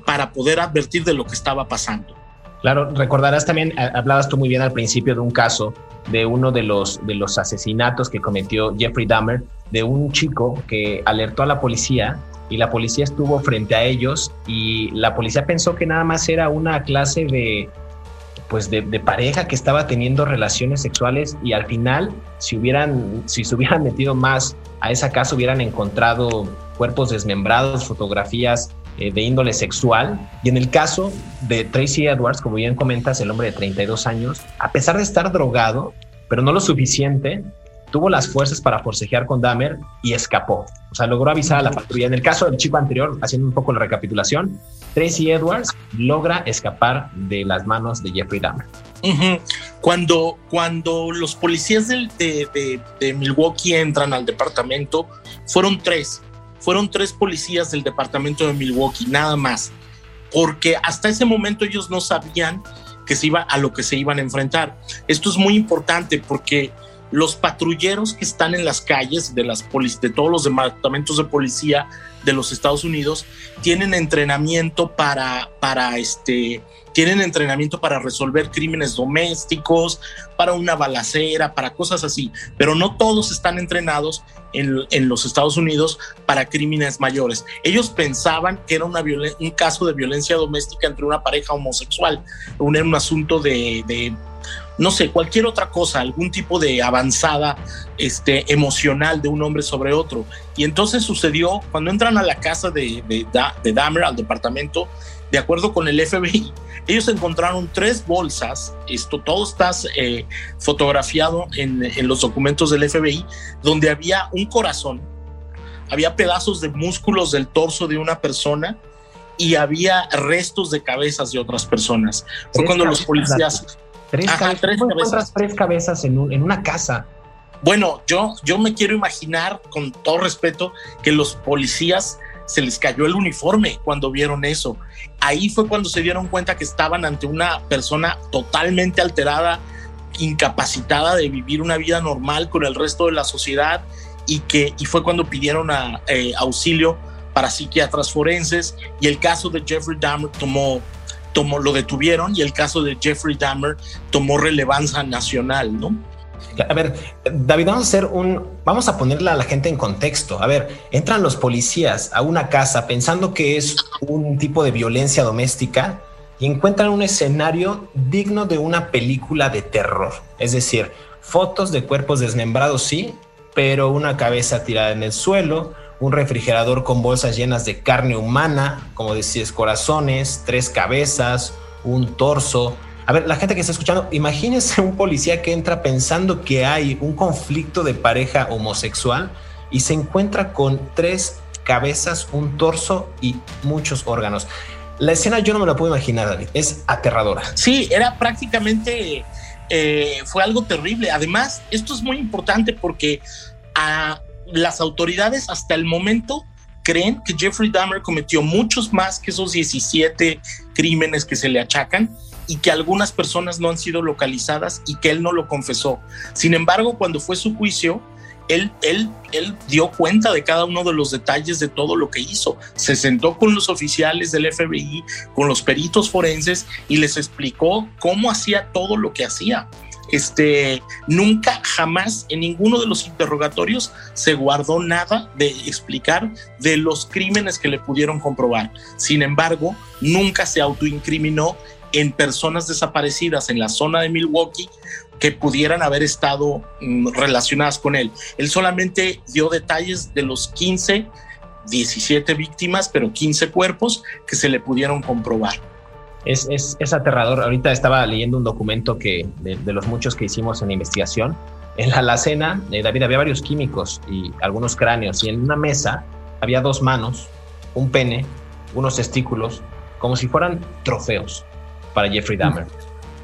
Speaker 5: para poder advertir de lo que estaba pasando.
Speaker 4: Claro, recordarás también, hablabas tú muy bien al principio de un caso de uno de los, de los asesinatos que cometió Jeffrey Dahmer, de un chico que alertó a la policía y la policía estuvo frente a ellos y la policía pensó que nada más era una clase de pues de, pareja que estaba teniendo relaciones sexuales y al final si hubieran si se hubieran <laughs> metido más a esa casa hubieran encontrado cuerpos desmembrados fotografías eh, de índole sexual. Y en el caso de Tracy Edwards como bien comentas el hombre de 32 años a pesar de estar drogado pero no lo suficiente tuvo las fuerzas para forcejear con Dahmer y escapó. O sea, logró avisar a la patrulla. En el caso del chico anterior, haciendo un poco la recapitulación, Tracy Edwards logra escapar de las manos de Jeffrey Dahmer.
Speaker 5: cuando, cuando los policías de, de, Milwaukee entran al departamento, fueron tres. Fueron tres policías del departamento de Milwaukee, nada más. Porque hasta ese momento ellos no sabían que se iba a lo que se iban a enfrentar. Esto es muy importante porque los patrulleros que están en las calles de, las de todos los departamentos de policía de los Estados Unidos tienen entrenamiento para, para este, tienen entrenamiento para resolver crímenes domésticos, para una balacera, para cosas así, pero no todos están entrenados en, en los Estados Unidos para crímenes mayores. Ellos pensaban que era un caso de violencia doméstica entre una pareja homosexual, un, un asunto de, de no sé, cualquier otra cosa, algún tipo de avanzada este, emocional de un hombre sobre otro. Y entonces sucedió cuando entran a la casa de, de, de Dahmer, al departamento, de acuerdo con el FBI, ellos encontraron tres bolsas, esto todo está eh, fotografiado en, en los documentos del FBI, donde había un corazón, había pedazos de músculos del torso de una persona, y había restos de cabezas de otras personas. Fue cuando los policías
Speaker 4: Tres, cabezas. tres tres cabezas en, una casa?
Speaker 5: Bueno, yo, yo me quiero imaginar, con todo respeto, que los policías se les cayó el uniforme cuando vieron eso. Ahí fue cuando se dieron cuenta que estaban ante una persona totalmente alterada, incapacitada de vivir una vida normal con el resto de la sociedad y que y fue cuando pidieron a, eh, auxilio para psiquiatras forenses y el caso de Jeffrey Dahmer tomó tomó, lo detuvieron y el caso de Jeffrey Dahmer tomó relevancia nacional, ¿no?
Speaker 4: A ver, David, vamos a hacer un, vamos a ponerle a la gente en contexto. A ver, entran los policías a una casa pensando que es un tipo de violencia doméstica y encuentran un escenario digno de una película de terror. Es decir, fotos de cuerpos desmembrados, sí, pero una cabeza tirada en el suelo, un refrigerador con bolsas llenas de carne humana, como decías, corazones, tres cabezas, un torso. A ver, la gente que está escuchando, imagínense un policía que entra pensando que hay un conflicto de pareja homosexual y se encuentra con tres cabezas, un torso y muchos órganos. La escena yo no me la puedo imaginar, David. Es aterradora.
Speaker 5: Sí, era prácticamente, eh, fue algo terrible. Además, esto es muy importante porque a, las autoridades hasta el momento creen que Jeffrey Dahmer cometió muchos más que esos 17 crímenes que se le achacan y que algunas personas no han sido localizadas y que él no lo confesó. Sin embargo, cuando fue su juicio, él, él, él dio cuenta de cada uno de los detalles de todo lo que hizo. Se sentó con los oficiales del FBI, con los peritos forenses y les explicó cómo hacía todo lo que hacía este, nunca, jamás en ninguno de los interrogatorios se guardó nada de explicar de los crímenes que le pudieron comprobar. Sin embargo, nunca se autoincriminó en personas desaparecidas en la zona de Milwaukee que pudieran haber estado mm, relacionadas con él. Él solamente dio detalles de los 15, 17 víctimas, pero 15 cuerpos que se le pudieron comprobar
Speaker 4: es, es, es, aterrador. Ahorita estaba leyendo un documento que de, los muchos que hicimos en investigación. En la alacena, eh, David, había varios químicos y algunos cráneos y en una mesa había dos manos, un pene, unos testículos, como si fueran trofeos para Jeffrey Dahmer.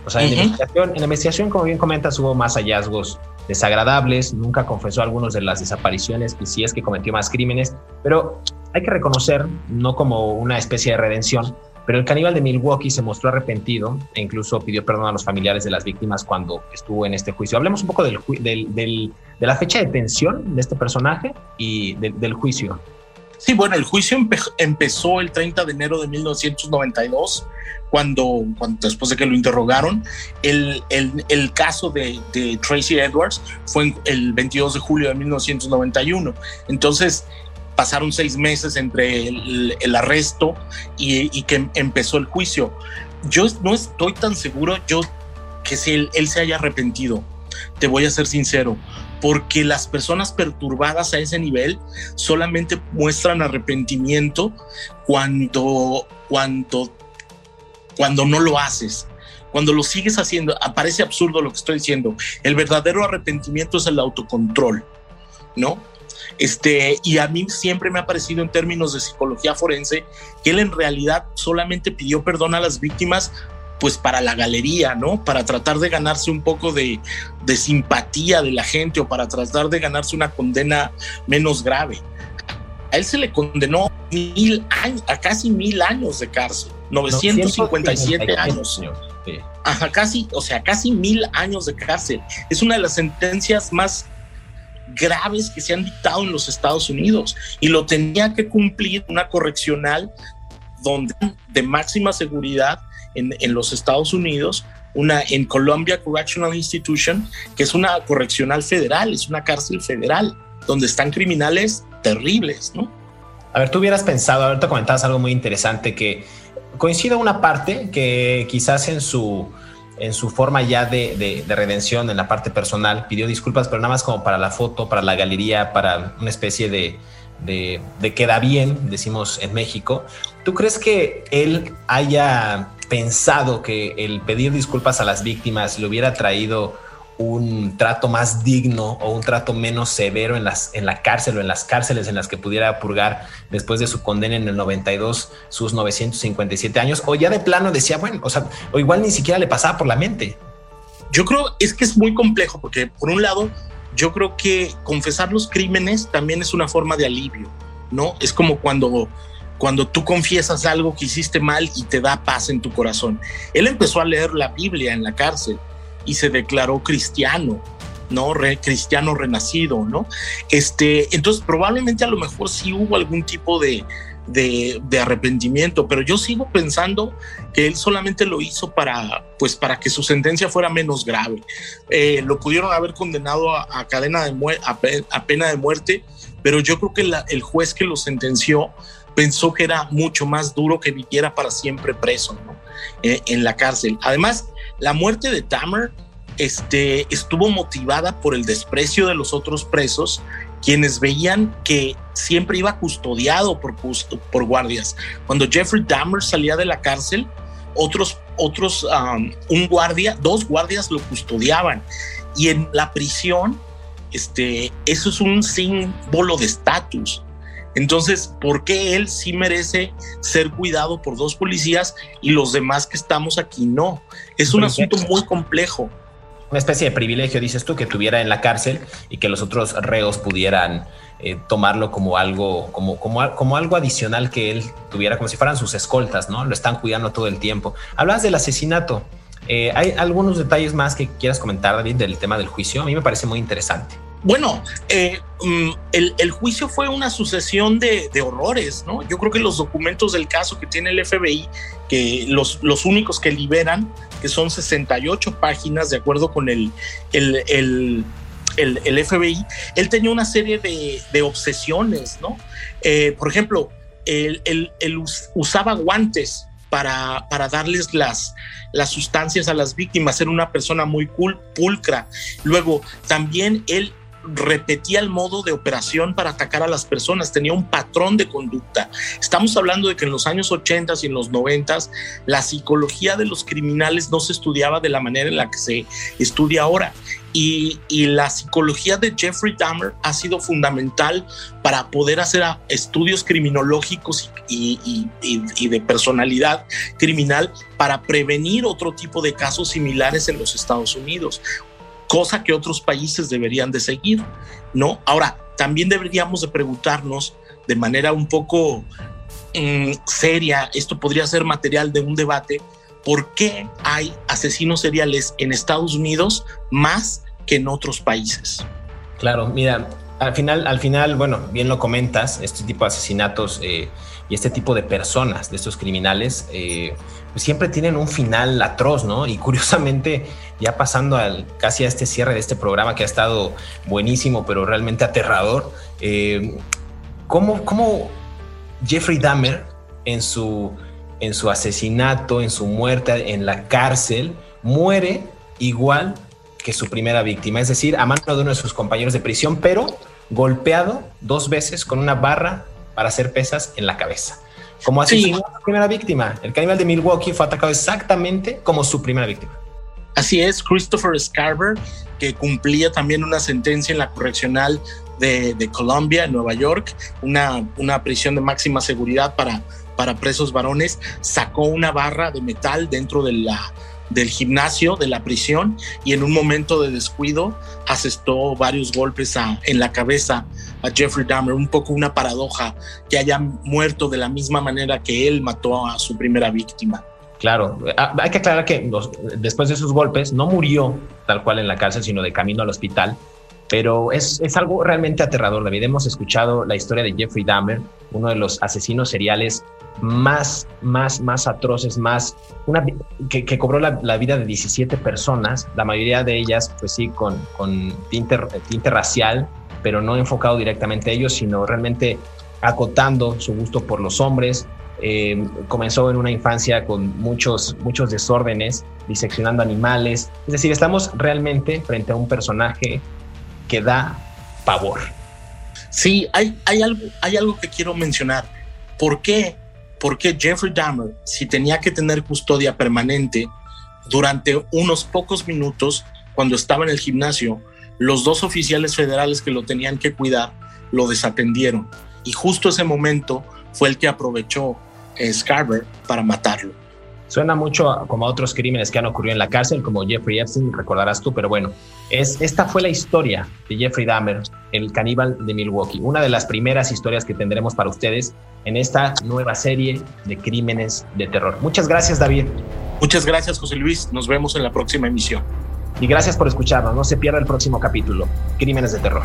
Speaker 4: O sea, en, la investigación, en la investigación, como bien comentas, hubo más hallazgos desagradables, nunca confesó algunos de las desapariciones y si es que cometió más crímenes, pero hay que reconocer, no como una especie de redención, pero el caníbal de Milwaukee se mostró arrepentido e incluso pidió perdón a los familiares de las víctimas cuando estuvo en este juicio. Hablemos un poco del, de la fecha de detención de este personaje y del juicio.
Speaker 5: Sí, bueno, el juicio empezó el 30 de enero de 1992, cuando, cuando después de que lo interrogaron. El, el, caso de, de, Tracy Edwards fue el 22 de julio de 1991. Entonces, pasaron seis meses entre el, arresto y, que empezó el juicio. Yo no estoy tan seguro yo que si él, se haya arrepentido, te voy a ser sincero, porque las personas perturbadas a ese nivel solamente muestran arrepentimiento cuando, cuando, cuando no lo haces. Cuando lo sigues haciendo, aparece absurdo lo que estoy diciendo. El verdadero arrepentimiento es el autocontrol, ¿no? Este, y a mí siempre me ha parecido en términos de psicología forense que él en realidad solamente pidió perdón a las víctimas pues para la galería, ¿no? Para tratar de ganarse un poco de, simpatía de la gente o para tratar de ganarse una condena menos grave. A él se le condenó mil años, a casi mil años de cárcel, 957 años. Ajá, casi, o sea, casi mil años de cárcel. Es una de las sentencias más graves que se han dictado en los Estados Unidos y lo tenía que cumplir una correccional donde de máxima seguridad en, en los Estados Unidos, una en Columbia Correctional Institution, que es una correccional federal, es una cárcel federal, donde están criminales terribles, ¿no?
Speaker 4: A ver, tú hubieras pensado, ahorita comentabas algo muy interesante que coincide una parte que quizás en su en su forma ya de, redención en la parte personal, pidió disculpas, pero nada más como para la foto, para la galería, para una especie de, de, queda bien, decimos en México. ¿Tú crees que él haya pensado que el pedir disculpas a las víctimas le hubiera traído un trato más digno o un trato menos severo en, las, en la cárcel o en las cárceles en las que pudiera purgar después de su condena en el 92 sus 957 años o ya de plano decía, bueno, o sea, o igual ni siquiera le pasaba por la mente.
Speaker 5: Yo creo es que es muy complejo porque por un lado yo creo que confesar los crímenes también es una forma de alivio, ¿no? Es como cuando cuando tú confiesas algo que hiciste mal y te da paz en tu corazón. Él empezó a leer la Biblia en la cárcel y se declaró cristiano, ¿no? cristiano renacido, ¿no? Este, entonces probablemente a lo mejor sí hubo algún tipo de, de, arrepentimiento, pero yo sigo pensando que él solamente lo hizo para, pues, para que su sentencia fuera menos grave. Eh, lo pudieron haber condenado a, cadena de a, pena de muerte, pero yo creo que el juez que lo sentenció pensó que era mucho más duro que viviera para siempre preso ¿no? Eh, en la cárcel. Además, la muerte de Tamer este, estuvo motivada por el desprecio de los otros presos, quienes veían que siempre iba custodiado por, guardias. Cuando Jeffrey Dahmer salía de la cárcel, otros, otros, um, un guardia, dos guardias lo custodiaban. Y en la prisión, este, eso es un símbolo de estatus. Entonces, ¿por qué él sí merece ser cuidado por dos policías y los demás que estamos aquí no? Es un asunto muy complejo.
Speaker 4: Una especie de privilegio, dices tú, que tuviera en la cárcel y que los otros reos pudieran eh, tomarlo como algo, como, como, como algo adicional que él tuviera, como si fueran sus escoltas, ¿no? Lo están cuidando todo el tiempo. Hablas del asesinato. Eh, ¿Hay algunos detalles más que quieras comentar, David, del tema del juicio? A mí me parece muy interesante.
Speaker 5: Bueno, eh, mm, el, juicio fue una sucesión de, horrores, ¿no? Yo creo que los documentos del caso que tiene el FBI, que los, únicos que liberan, que son 68 páginas, de acuerdo con el, FBI, él tenía una serie de, obsesiones, ¿no? Eh, por ejemplo, él, usaba guantes para, darles las, las sustancias a las víctimas, era una persona muy pulcra. Luego, también él repetía el modo de operación para atacar a las personas, tenía un patrón de conducta. Estamos hablando de que en los años 80 y en los 90 la psicología de los criminales no se estudiaba de la manera en la que se estudia ahora. Y, la psicología de Jeffrey Dahmer ha sido fundamental para poder hacer estudios criminológicos y, y, de personalidad criminal para prevenir otro tipo de casos similares en los Estados Unidos cosa que otros países deberían de seguir, ¿no? Ahora, también deberíamos de preguntarnos de manera un poco mm, seria, esto podría ser material de un debate, ¿por qué hay asesinos seriales en Estados Unidos más que en otros países?
Speaker 4: Claro, mira, al final, al final, bueno, bien lo comentas, este tipo de asesinatos eh, y este tipo de personas, de estos criminales, eh, pues siempre tienen un final atroz, ¿no? Y curiosamente, ya pasando al, casi a este cierre de este programa que ha estado buenísimo, pero realmente aterrador, eh, ¿cómo, Jeffrey Dahmer en su, en su asesinato, en su muerte en la cárcel, muere igual que su primera víctima, es decir, a mano de uno de sus compañeros de prisión, pero golpeado dos veces con una barra para hacer pesas en la cabeza. Como así su primera víctima. El caníbal de Milwaukee fue atacado exactamente como su primera víctima.
Speaker 5: Así es, Christopher Scarver, que cumplía también una sentencia en la correccional de, de Colombia, en Nueva York, una, una prisión de máxima seguridad para, para presos varones, sacó una barra de metal dentro de la, del gimnasio de la prisión y en un momento de descuido asestó varios golpes en la cabeza a Jeffrey Dahmer, un poco una paradoja que haya muerto de la misma manera que él mató a su primera víctima.
Speaker 4: Claro, hay que aclarar que después de esos golpes no murió tal cual en la cárcel, sino de camino al hospital. Pero es, es algo realmente aterrador, David. Hemos escuchado la historia de Jeffrey Dahmer, uno de los asesinos seriales más, más, más atroces, más, una, que, que cobró la, la, vida de 17 personas, la mayoría de ellas, pues sí, con, con tinte, tinte racial, pero no enfocado directamente a ellos, sino realmente acotando su gusto por los hombres, eh, comenzó en una infancia con muchos, muchos desórdenes, diseccionando animales. Es decir, estamos realmente frente a un personaje que da pavor.
Speaker 5: Sí, hay, hay, algo, hay algo que quiero mencionar. ¿Por qué? Porque Jeffrey Dahmer, si tenía que tener custodia permanente durante unos pocos minutos cuando estaba en el gimnasio, los dos oficiales federales que lo tenían que cuidar lo desatendieron. Y justo ese momento fue el que aprovechó Scarver para matarlo.
Speaker 4: Suena mucho como a otros crímenes que han ocurrido en la cárcel, como Jeffrey Epstein, recordarás tú, pero bueno, es, esta fue la historia de Jeffrey Dahmer, el caníbal de Milwaukee, una de las primeras historias que tendremos para ustedes en esta nueva serie de crímenes de terror. Muchas gracias, David.
Speaker 5: Muchas gracias, José Luis. Nos vemos en la próxima emisión.
Speaker 4: Y gracias por escucharnos. No se pierda el próximo capítulo, Crímenes de Terror.